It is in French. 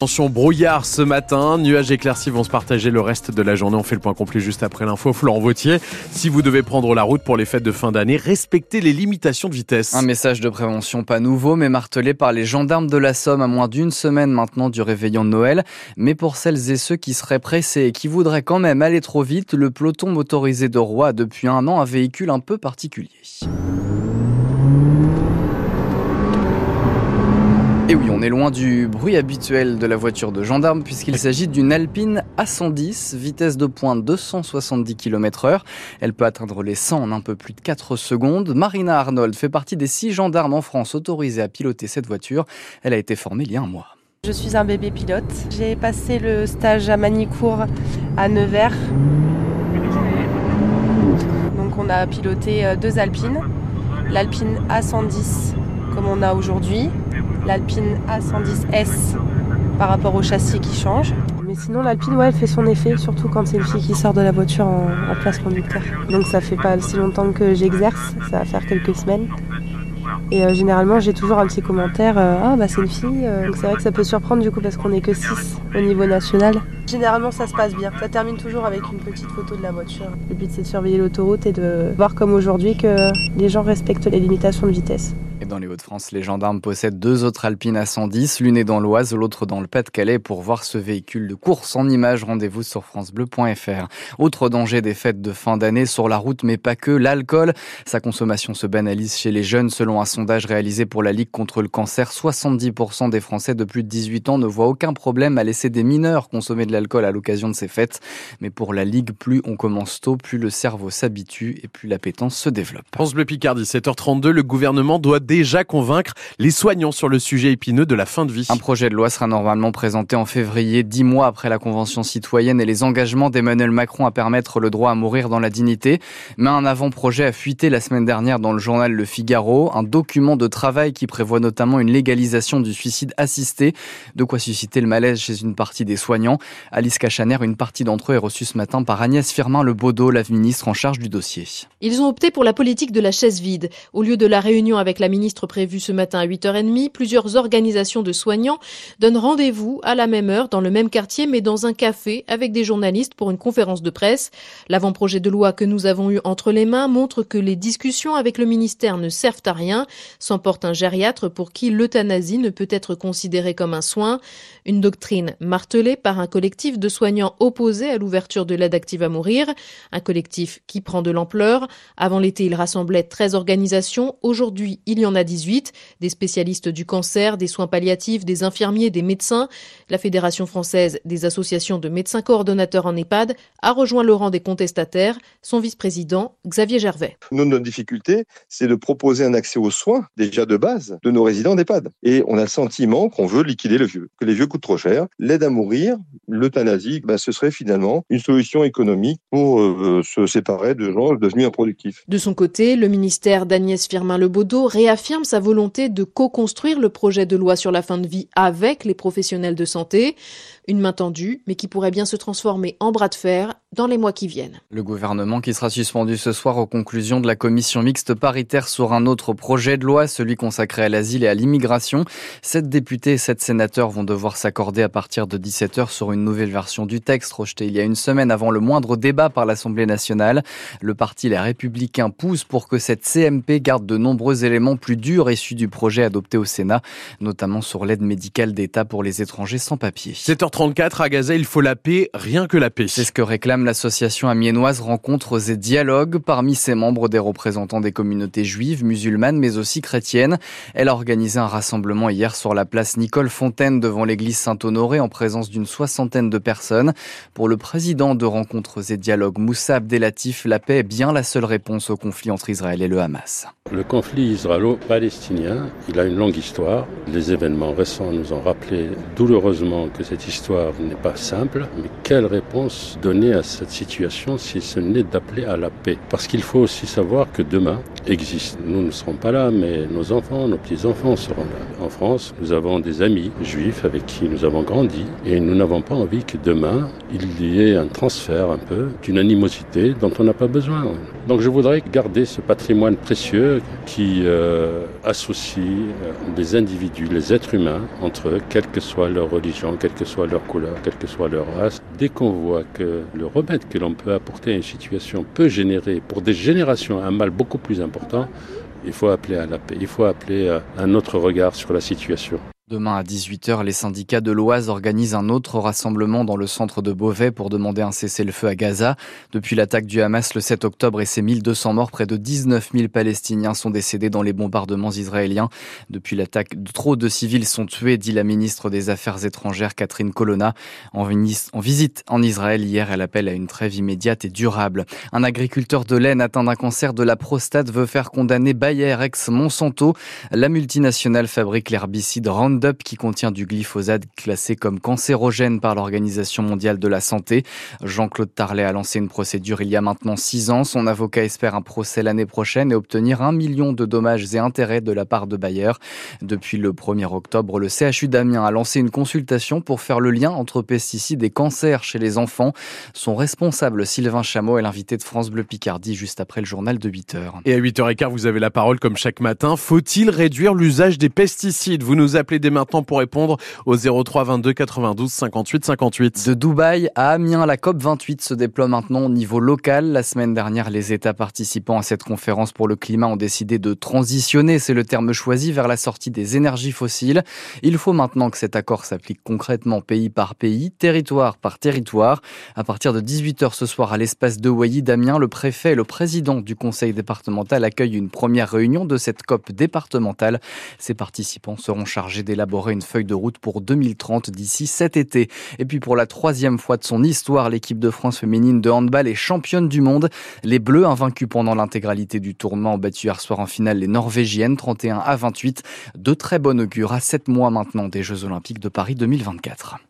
Attention brouillard ce matin, nuages éclaircis vont se partager le reste de la journée. On fait le point complet juste après l'info. Florent Vautier, si vous devez prendre la route pour les fêtes de fin d'année, respectez les limitations de vitesse. Un message de prévention pas nouveau, mais martelé par les gendarmes de la Somme à moins d'une semaine maintenant du réveillon de Noël. Mais pour celles et ceux qui seraient pressés et qui voudraient quand même aller trop vite, le peloton motorisé de Roy a depuis un an un véhicule un peu particulier. Et oui, on est loin du bruit habituel de la voiture de gendarme puisqu'il s'agit d'une Alpine A110, vitesse de pointe 270 km heure. Elle peut atteindre les 100 en un peu plus de 4 secondes. Marina Arnold fait partie des 6 gendarmes en France autorisés à piloter cette voiture. Elle a été formée il y a un mois. Je suis un bébé pilote. J'ai passé le stage à Manicourt à Nevers. Donc on a piloté euh, deux Alpines. L'Alpine A110 comme on a aujourd'hui l'Alpine A110S par rapport au châssis qui change. Mais sinon, l'Alpine, ouais, elle fait son effet, surtout quand c'est une fille qui sort de la voiture en, place conducteur. Donc ça fait pas si longtemps que j'exerce, ça va faire quelques semaines. Et euh, généralement, j'ai toujours un petit commentaire euh, Ah, bah c'est une fille. Euh. Donc c'est vrai que ça peut surprendre du coup parce qu'on est que 6 au niveau national. Généralement, ça se passe bien. Ça termine toujours avec une petite photo de la voiture. Le but, c'est de surveiller l'autoroute et de voir comme aujourd'hui que les gens respectent les limitations de vitesse dans les Hauts-de-France, les gendarmes possèdent deux autres Alpines à 110, l'une est dans l'Oise, l'autre dans le Pas-de-Calais. Pour voir ce véhicule de course en images, rendez-vous sur francebleu.fr. Autre danger des fêtes de fin d'année sur la route, mais pas que, l'alcool. Sa consommation se banalise chez les jeunes. Selon un sondage réalisé pour la Ligue contre le cancer, 70% des Français de plus de 18 ans ne voient aucun problème à laisser des mineurs consommer de l'alcool à l'occasion de ces fêtes. Mais pour la Ligue, plus on commence tôt, plus le cerveau s'habitue et plus l'appétence se développe. France Bleu Picardie, 7h32, le gouvernement doit déjà convaincre les soignants sur le sujet épineux de la fin de vie. Un projet de loi sera normalement présenté en février, dix mois après la Convention citoyenne et les engagements d'Emmanuel Macron à permettre le droit à mourir dans la dignité. Mais un avant-projet a fuité la semaine dernière dans le journal Le Figaro, un document de travail qui prévoit notamment une légalisation du suicide assisté, de quoi susciter le malaise chez une partie des soignants. Alice Cachaner, une partie d'entre eux est reçue ce matin par Agnès Firmin Le Baudot, la ministre en charge du dossier. Ils ont opté pour la politique de la chaise vide. Au lieu de la réunion avec la ministre prévue ce matin à 8h30, plusieurs organisations de soignants donnent rendez-vous à la même heure dans le même quartier mais dans un café avec des journalistes pour une conférence de presse. L'avant-projet de loi que nous avons eu entre les mains montre que les discussions avec le ministère ne servent à rien, s'emporte un gériatre pour qui l'euthanasie ne peut être considérée comme un soin, une doctrine martelée par un collectif de soignants opposés à l'ouverture de l'aide active à mourir, un collectif qui prend de l'ampleur. Avant l'été, il rassemblait 13 organisations, aujourd'hui il y en a 18 des spécialistes du cancer, des soins palliatifs, des infirmiers, des médecins. La Fédération française des associations de médecins coordonnateurs en EHPAD a rejoint le rang des contestataires, son vice-président Xavier Gervais. Nous, notre difficulté, c'est de proposer un accès aux soins, déjà de base, de nos résidents d'EHPAD. Et on a le sentiment qu'on veut liquider le vieux, que les vieux coûtent trop cher. L'aide à mourir, l'euthanasie, ben, ce serait finalement une solution économique pour euh, se séparer de gens devenus improductifs. De son côté, le ministère d'Agnès Firmin-Lebaudot réaffirme sa volonté de co-construire le projet de loi sur la fin de vie avec les professionnels de santé. Une main tendue, mais qui pourrait bien se transformer en bras de fer dans les mois qui viennent. Le gouvernement qui sera suspendu ce soir aux conclusions de la commission mixte paritaire sur un autre projet de loi, celui consacré à l'asile et à l'immigration. Sept députés et sept sénateurs vont devoir s'accorder à partir de 17h sur une nouvelle version du texte rejeté il y a une semaine avant le moindre débat par l'Assemblée nationale. Le parti Les Républicains pousse pour que cette CMP garde de nombreux éléments plus durs issus du projet adopté au Sénat, notamment sur l'aide médicale d'État pour les étrangers sans papier. 34 à Gaza, il faut la paix, rien que la paix. C'est ce que réclame l'association amiénoise Rencontres et Dialogues. Parmi ses membres, des représentants des communautés juives, musulmanes, mais aussi chrétiennes. Elle a organisé un rassemblement hier sur la place Nicole Fontaine devant l'église Saint-Honoré en présence d'une soixantaine de personnes. Pour le président de Rencontres et Dialogues, Moussa Abdelatif, la paix est bien la seule réponse au conflit entre Israël et le Hamas. Le conflit israélo-palestinien, il a une longue histoire. Les événements récents nous ont rappelé douloureusement que cette histoire n'est pas simple, mais quelle réponse donner à cette situation si ce n'est d'appeler à la paix. Parce qu'il faut aussi savoir que demain existe. Nous ne serons pas là, mais nos enfants, nos petits-enfants seront là. En France, nous avons des amis juifs avec qui nous avons grandi et nous n'avons pas envie que demain, il y ait un transfert un peu d'une animosité dont on n'a pas besoin. Donc je voudrais garder ce patrimoine précieux qui euh, associe euh, les individus, les êtres humains entre eux, quelle que soit leur religion, quelle que soit leur couleur, quelle que soit leur race. Dès qu'on voit que le remède que l'on peut apporter à une situation peut générer pour des générations un mal beaucoup plus important, il faut appeler à la paix, il faut appeler à un autre regard sur la situation. Demain à 18h, les syndicats de l'Oise organisent un autre rassemblement dans le centre de Beauvais pour demander un cessez-le-feu à Gaza. Depuis l'attaque du Hamas le 7 octobre et ses 1200 morts, près de 19 000 Palestiniens sont décédés dans les bombardements israéliens. Depuis l'attaque, trop de civils sont tués, dit la ministre des Affaires étrangères Catherine Colonna. En, visite en Israël hier, elle appelle à une trêve immédiate et durable. Un agriculteur de laine atteint d'un cancer de la prostate veut faire condamner Bayer ex-Monsanto. La multinationale fabrique l'herbicide Roundup qui contient du glyphosate classé comme cancérogène par l'Organisation mondiale de la santé. Jean-Claude Tarlet a lancé une procédure il y a maintenant six ans. Son avocat espère un procès l'année prochaine et obtenir un million de dommages et intérêts de la part de Bayer. Depuis le 1er octobre, le CHU d'Amiens a lancé une consultation pour faire le lien entre pesticides et cancer chez les enfants. Son responsable, Sylvain Chameau, est l'invité de France Bleu Picardie juste après le journal de 8h. Et à 8h15, vous avez la parole comme chaque matin. Faut-il réduire l'usage des pesticides? Vous nous appelez maintenant pour répondre au 03 22 92 58 58. De Dubaï à Amiens, la COP 28 se déploie maintenant au niveau local. La semaine dernière, les États participant à cette conférence pour le climat ont décidé de transitionner, c'est le terme choisi, vers la sortie des énergies fossiles. Il faut maintenant que cet accord s'applique concrètement pays par pays, territoire par territoire. À partir de 18h ce soir à l'espace de Wailly d'Amiens, le préfet et le président du conseil départemental accueillent une première réunion de cette COP départementale. Ces participants seront chargés des élaborer une feuille de route pour 2030 d'ici cet été. Et puis pour la troisième fois de son histoire, l'équipe de France féminine de handball est championne du monde. Les Bleus, invaincus pendant l'intégralité du tournoi, ont battu hier soir en finale les Norvégiennes 31 à 28. De très bon augure à 7 mois maintenant des Jeux Olympiques de Paris 2024.